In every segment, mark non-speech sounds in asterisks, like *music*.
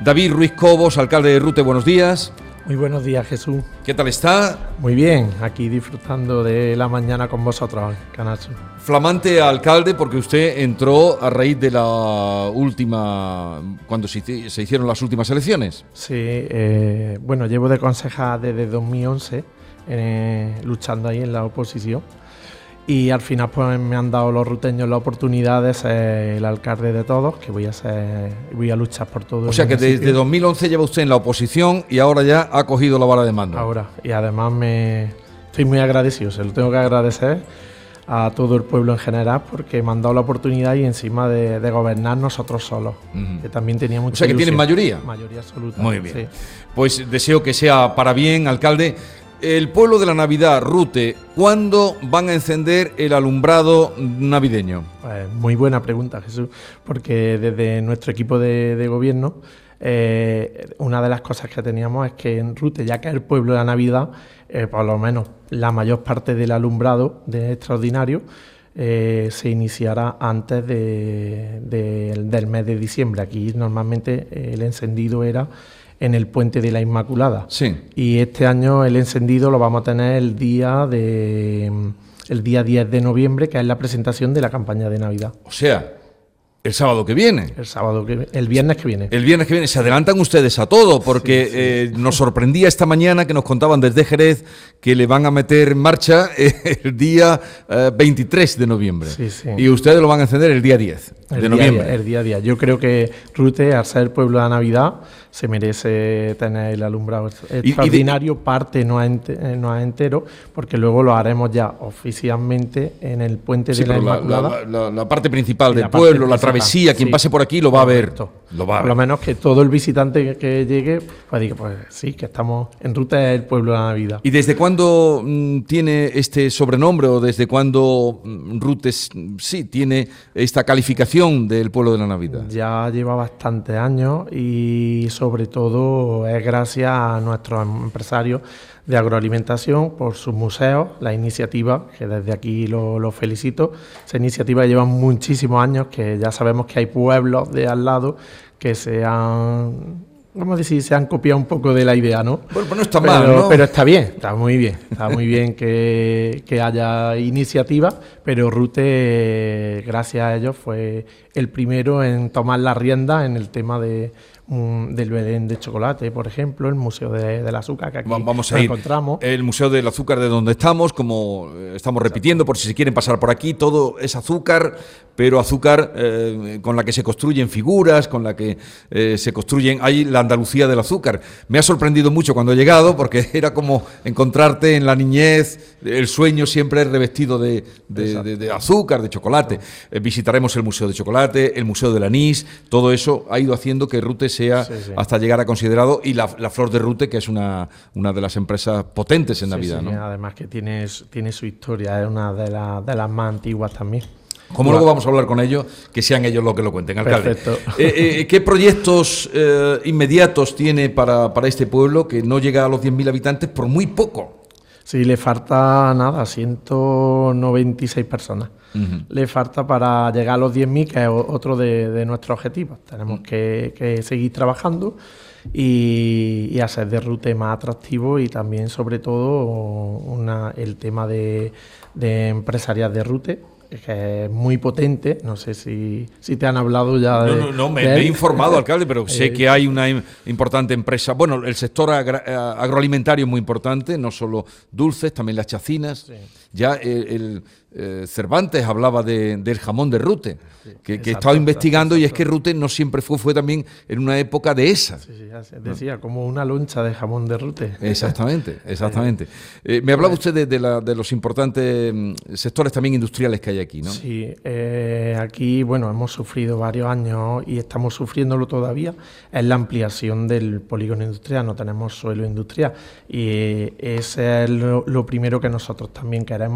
David Ruiz Cobos, alcalde de Rute, buenos días. Muy buenos días, Jesús. ¿Qué tal está? Muy bien, aquí disfrutando de la mañana con vosotros, Canal Flamante alcalde, porque usted entró a raíz de la última, cuando se, hicieron las últimas elecciones. Sí, eh, bueno, llevo de conseja desde 2011, eh, luchando ahí en la oposición y al final pues me han dado los ruteños la oportunidad de ser el alcalde de todos, que voy a ser, voy a luchar por todo. O sea que desde 2011 lleva usted en la oposición y ahora ya ha cogido la vara de mando. Ahora, y además me estoy muy agradecido, se lo tengo que agradecer a todo el pueblo en general porque me han dado la oportunidad y encima de, gobernar nosotros solos, que también tenía mucha O sea que tienen mayoría. Mayoría absoluta. Muy bien. Pues deseo que sea para bien, alcalde. El pueblo de la Navidad, Rute, ¿cuándo van a encender el alumbrado navideño? Pues muy buena pregunta, Jesús, porque desde nuestro equipo de, gobierno, eh, una de las cosas que teníamos es que en Rute, ya que es el pueblo de la Navidad, eh, por lo menos la mayor parte del alumbrado de extraordinario se iniciará antes del mes de diciembre. Aquí normalmente el encendido era en el puente de la Inmaculada. Sí. Y este año el encendido lo vamos a tener el día de el día 10 de noviembre, que es la presentación de la campaña de Navidad. O sea, el sábado que viene. El sábado que el viernes que viene. El viernes que viene. Se adelantan ustedes a todo, porque eh, nos sorprendía esta mañana que nos contaban desde Jerez que le van a meter en marcha eh, el día 23 eh, de noviembre. Sí, sí. Y ustedes lo van a encender el día 10 de noviembre. el día 10. Yo creo que Rute, al ser el pueblo de la Navidad, se merece tener el alumbrado extraordinario, parte no es, no entero, porque luego lo haremos ya oficialmente en el puente de la Inmaculada. La, parte principal del pueblo, la travesía, quien pase por aquí lo va a ver. Lo va a por lo menos que todo el visitante que, llegue, pues diga, pues sí, que estamos en Ruta del pueblo de la Navidad. ¿Y desde cuándo mm, tiene este sobrenombre o desde cuándo mm, Rutes sí tiene esta calificación del pueblo de la Navidad? Ya lleva bastantes años y sobre todo es gracias a nuestros empresarios de agroalimentación por sus museos, la iniciativa, que desde aquí lo, felicito. Esa iniciativa lleva muchísimos años, que ya sabemos que hay pueblos de al lado que se han vamos a decir, se han copiado un poco de la idea, ¿no? Bueno, pues no está mal, ¿no? Pero está bien, está muy bien. Está muy bien que, que haya iniciativa, pero Rute, gracias a ellos, fue el primero en tomar la rienda en el tema de del Belén de chocolate, por ejemplo, el Museo de, del Azúcar, que aquí Vamos a ir. encontramos. El Museo del Azúcar de donde estamos, como eh, estamos repitiendo, por si se quieren pasar por aquí, todo es azúcar, pero azúcar eh, con la que se construyen figuras, con la que eh, se construyen. Hay la Andalucía del azúcar. Me ha sorprendido mucho cuando he llegado, porque *laughs* era como encontrarte en la niñez, el sueño siempre es revestido de, de, azúcar, de chocolate. visitaremos el Museo de Chocolate, el Museo del Anís, todo eso ha ido haciendo que Rutes sea hasta llegar a considerado y la, Flor de Rute, que es una, una de las empresas potentes en Navidad. ¿no? Además que tiene, tiene su historia, es una de, de las más antiguas también. Como luego vamos a hablar con ellos, que sean ellos los que lo cuenten, alcalde. Perfecto. Eh, eh, ¿Qué proyectos eh, inmediatos tiene para, para, este pueblo que no llega a los 10.000 habitantes por muy poco? Sí, le falta nada, 196 personas. Le falta para llegar a los 10.000, que es otro de, nuestros objetivos. Tenemos que, seguir trabajando y, hacer de Rute más atractivo y también, sobre todo, el tema de, de empresarias de Rute que es muy potente. No sé si, si te han hablado ya de. No, no, no me, he informado, *laughs* alcalde, pero sé eh, que hay una importante empresa. Bueno, el sector agroalimentario es muy importante, no solo dulces, también las chacinas. Ya el eh, Cervantes hablaba del jamón de Rute, que, que estaba investigando y es que Rute no siempre fue, fue también en una época de esa. decía, como una loncha de jamón de Rute. Exactamente, *laughs* exactamente. Eh, me hablaba usted de, los importantes mm, sectores también industriales que hay aquí, ¿no? Sí, eh, aquí, bueno, hemos sufrido varios años y estamos sufriéndolo todavía, es la ampliación del polígono industrial, no tenemos suelo industrial y ese es lo primero que nosotros también queremos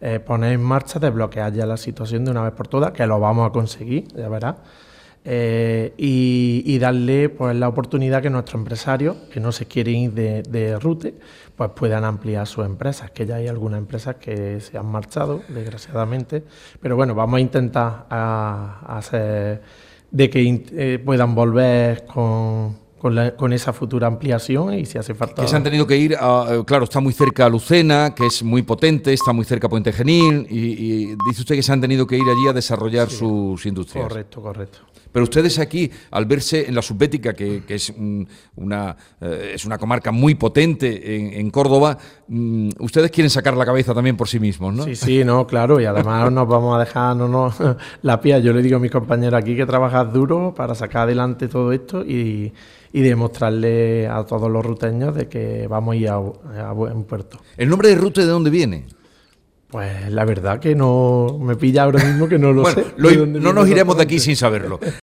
eh, poner en marcha, desbloquear ya la situación de una vez por todas, que lo vamos a conseguir, ya verás. Eh, y, darle pues la oportunidad que nuestros empresarios que no se quieren ir de, Rute pues puedan ampliar sus empresas que ya hay algunas empresas que se han marchado desgraciadamente pero bueno vamos a intentar hacer de que eh, puedan volver con, con, esa futura ampliación y si hace falta. Que se han tenido que ir, a, eh, claro, está muy cerca Lucena, que es muy potente, está muy cerca Puente Genil, y, dice usted que se han tenido que ir allí a desarrollar sus industrias. Correcto, correcto. Pero ustedes aquí, al verse en la subbética, que, es, una, eh, es una comarca muy potente en, Córdoba, mm, ustedes quieren sacar la cabeza también por sí mismos, ¿no? Sí, sí, no, claro, y además nos vamos a dejar no, no, *laughs* la pía. Yo le digo a mis compañeros aquí que trabajar duro para sacar adelante todo esto y, demostrarle a todos los ruteños de que vamos a ir a, buen puerto. ¿El nombre de Rute de dónde viene? Pues la verdad que no me pilla ahora mismo que no lo sé. no nos iremos de aquí sin saberlo.